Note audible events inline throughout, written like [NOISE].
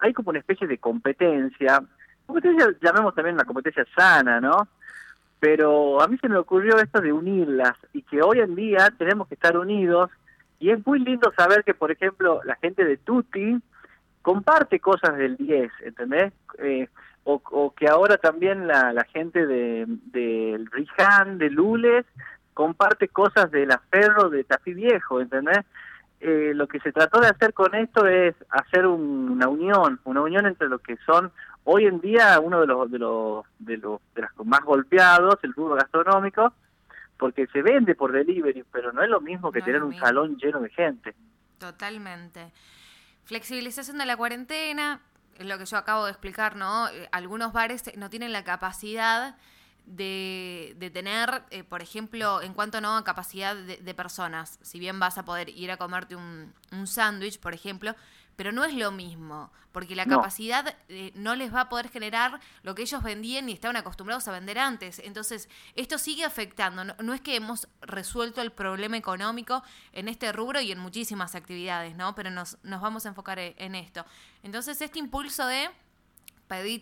hay como una especie de competencia, competencia llamemos también una competencia sana, ¿no? Pero a mí se me ocurrió esto de unirlas y que hoy en día tenemos que estar unidos y es muy lindo saber que, por ejemplo, la gente de Tutti comparte cosas del 10, ¿entendés? Eh, o, que ahora también la, gente de, del Rijan, de Lules, comparte cosas de la Ferro, de Tafí Viejo, ¿entendés? Eh, lo que se trató de hacer con esto es hacer una unión, una unión entre lo que son hoy en día uno de los de los de los de los más golpeados, el rubro gastronómico, porque se vende por delivery, pero no es lo mismo que tener un salón lleno de gente. Totalmente. Flexibilización de la cuarentena, es lo que yo acabo de explicar, ¿no? Eh, algunos bares no tienen la capacidad de, de tener, eh, por ejemplo, en cuanto no a capacidad de, personas, si bien vas a poder ir a comerte un, un sándwich, por ejemplo, pero no es lo mismo, porque la capacidad eh, no les va a poder generar lo que ellos vendían y estaban acostumbrados a vender antes. Entonces, esto sigue afectando. No, es que hemos resuelto el problema económico en este rubro y en muchísimas actividades, ¿no? Pero nos, nos vamos a enfocar e, en esto. Entonces, este impulso de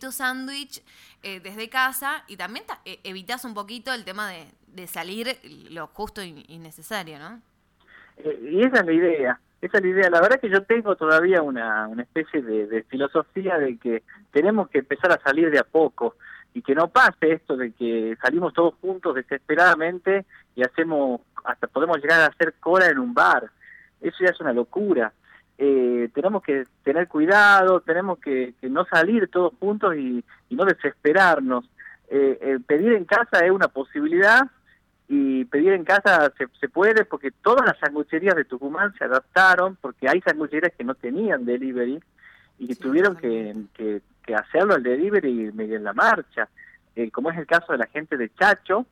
tu sándwich eh, desde casa y también e, evitas un poquito el tema de, de salir lo justo y, necesario, ¿no? Eh, y esa es la idea esa es la idea. La verdad que yo tengo todavía una, una especie de, filosofía de que tenemos que empezar a salir de a poco y que no pase esto de que salimos todos juntos desesperadamente y hacemos, hasta podemos llegar a hacer cola en un bar. Eso ya es una locura. Eh, tenemos que tener cuidado, tenemos que, no salir todos juntos y, no desesperarnos. Eh, eh, pedir en casa es una posibilidad, y pedir en casa se, se puede porque todas las sangucherías de Tucumán se adaptaron porque hay sangucherías que no tenían delivery y que tuvieron que, que, hacerlo el delivery en la marcha, eh, como es el caso de la gente de Chacho.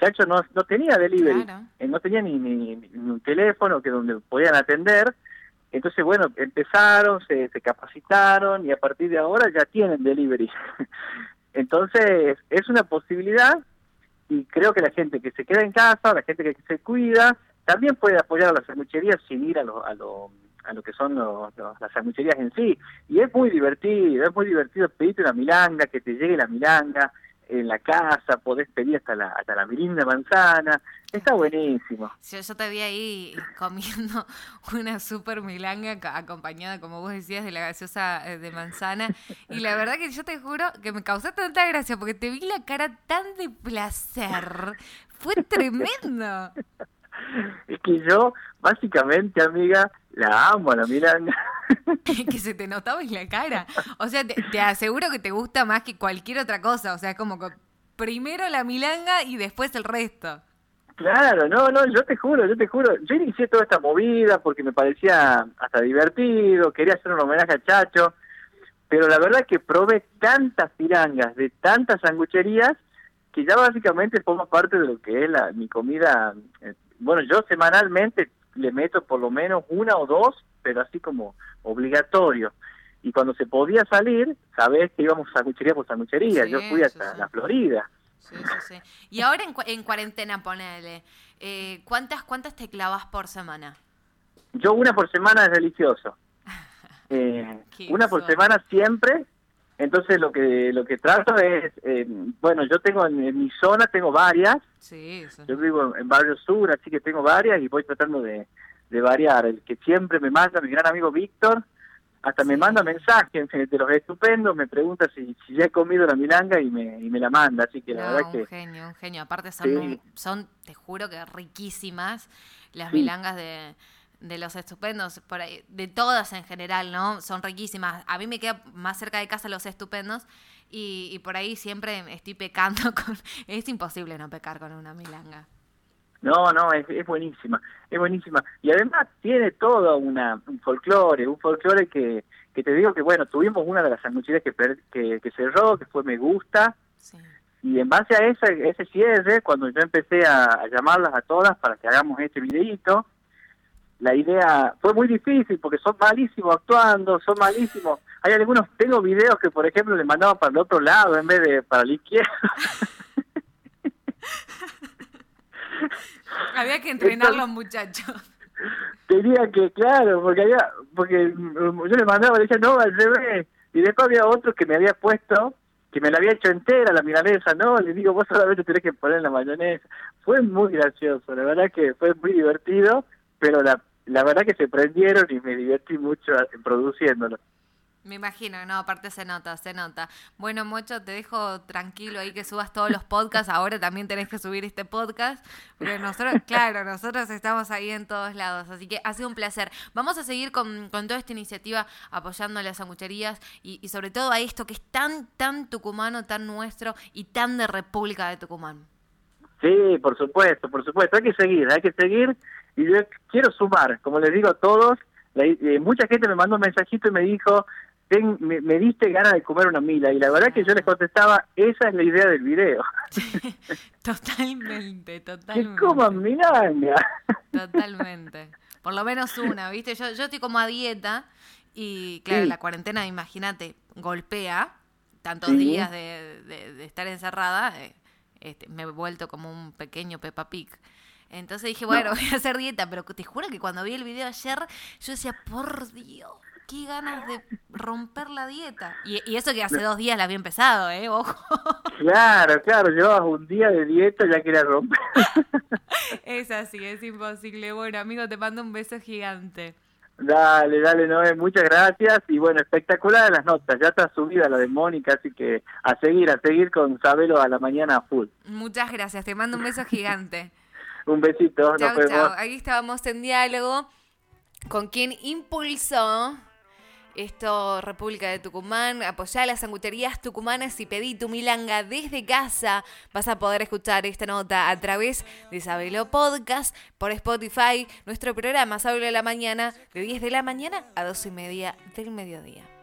Chacho no, no tenía delivery, eh, no tenía ni, ni, un teléfono que donde podían atender. Entonces, bueno, empezaron, se, se capacitaron y a partir de ahora ya tienen delivery. [LAUGHS] Entonces, es una posibilidad y creo que la gente que se queda en casa, la gente que se cuida, también puede apoyar a las sangucherías sin ir a lo, a lo, a lo que son las sangucherías en sí. Y es muy divertido, es muy divertido pedirte una milanga, que te llegue la milanga en la casa, podés pedir hasta la, hasta la mirinda manzana, está buenísimo. Yo, yo te vi ahí comiendo [LAUGHS] una super milanga acompañada, como vos decías, de la gaseosa eh, de manzana, y la verdad que yo te juro que me causó tanta gracia, porque te vi la cara tan de placer, fue tremendo. [LAUGHS] Es que yo, básicamente, amiga, la amo la milanga. [LAUGHS] que se te notaba en la cara. O sea, te, aseguro que te gusta más que cualquier otra cosa. O sea, es como que primero la milanga y después el resto. Claro, no, no, yo te juro, yo te juro. Yo inicié toda esta movida porque me parecía hasta divertido, quería hacer un homenaje a Chacho, pero la verdad es que probé tantas milangas de tantas sangucherías que ya básicamente forma parte de lo que es la, mi comida. Eh, bueno, yo semanalmente le meto por lo menos una o dos, pero así como obligatorio. Y cuando se podía salir, sabés que íbamos sanguchería por sanguchería. Yo fui hasta la Florida. Sí, sí, sí. Y ahora en, en cuarentena, ponele, eh, ¿cuántas, ¿cuántas te clavas por semana? Yo una por semana es delicioso. [LAUGHS] Eh, una por semana siempre. Entonces lo que lo que trato es, eh, bueno, yo tengo en, mi zona tengo varias. Sí, Yo vivo en Barrio Sur, así que tengo varias y voy tratando de, de variar. El que siempre me manda, mi gran amigo Víctor, hasta me manda mensajes de los estupendos, me pregunta si, si ya he comido la milanga y me, y me la manda, así que la verdad un genio, un genio. Aparte son, son, te juro que riquísimas las milangas de, de los estupendos, por ahí, de todas en general, ¿no? Son riquísimas. A mí me queda más cerca de casa los estupendos y, y por ahí siempre estoy pecando [LAUGHS] con... Es imposible no pecar con una milanga. No, no, es, es buenísima, es buenísima. Y además tiene todo una, un folclore, un folclore que, que te digo que, bueno, tuvimos una de las sangucherías que, que, que, cerró, que fue Me Gusta, y en base a ese, ese cierre, cuando yo empecé a, llamarlas a todas para que hagamos este videíto, la idea fue muy difícil porque son malísimos actuando, son malísimos. Hay algunos, tengo videos que, por ejemplo, le mandaban para el otro lado en vez de para la izquierda. [LAUGHS] Había que entrenar los muchachos. tenía que, claro, porque había, porque yo le mandaba, le decía, no, al revés. Y después había otro que me había puesto, que me la había hecho entera la milanesa, no, le digo, vos solamente tenés que poner la mayonesa. Fue muy gracioso, la verdad que fue muy divertido, pero la, la verdad que se prendieron y me divertí mucho produciéndolo. Me imagino, no, aparte se nota, se nota. Bueno, Mocho, te dejo tranquilo ahí que subas todos los podcasts. Ahora también tenés que subir este podcast. Porque nosotros, claro, nosotros estamos ahí en todos lados. Así que ha sido un placer. Vamos a seguir con, con toda esta iniciativa apoyando a las sangucherías y, y sobre todo a esto que es tan, tan tucumano, tan nuestro y tan de República de Tucumán. Sí, por supuesto, por supuesto. Hay que seguir, hay que seguir. Y yo quiero sumar, como les digo a todos, eh, mucha gente me mandó un mensajito y me dijo, me, diste ganas de comer una mila y la verdad que yo les contestaba, esa es la idea del video. totalmente, [LAUGHS] totalmente. Que coman milanga. Totalmente. Por lo menos una, ¿viste? Yo, yo estoy como a dieta y claro, la cuarentena, imagínate, golpea tantos días de, de, estar encerrada, eh, este, me he vuelto como un pequeño Peppa Pig. Entonces dije, bueno, [LAUGHS] voy a hacer dieta, pero te juro que cuando vi el video ayer, yo decía, por Dios, qué ganas de romper la dieta. Y, eso que hace dos días la había empezado, ¿eh? Ojo. [LAUGHS] Claro, claro, llevas un día de dieta ya quería romper. [LAUGHS] es así, es imposible. Bueno, amigo, te mando un beso gigante. Dale, dale, Noé, muchas gracias. Y bueno, espectacular las notas. Ya está subida la de Mónica, así que a seguir, a seguir con Sabelo a la mañana full. Muchas gracias, te mando un beso gigante. Un besito, chao, Chao. Aquí estábamos en diálogo con quien impulsó esto, República de Tucumán, apoyá las sanguterías tucumanas y pedí tu milanga desde casa. Vas a poder escuchar esta nota a través de Sabelo Podcast por Spotify. Nuestro programa Sabelo de la Mañana de 10 de la mañana a 12 y media del mediodía.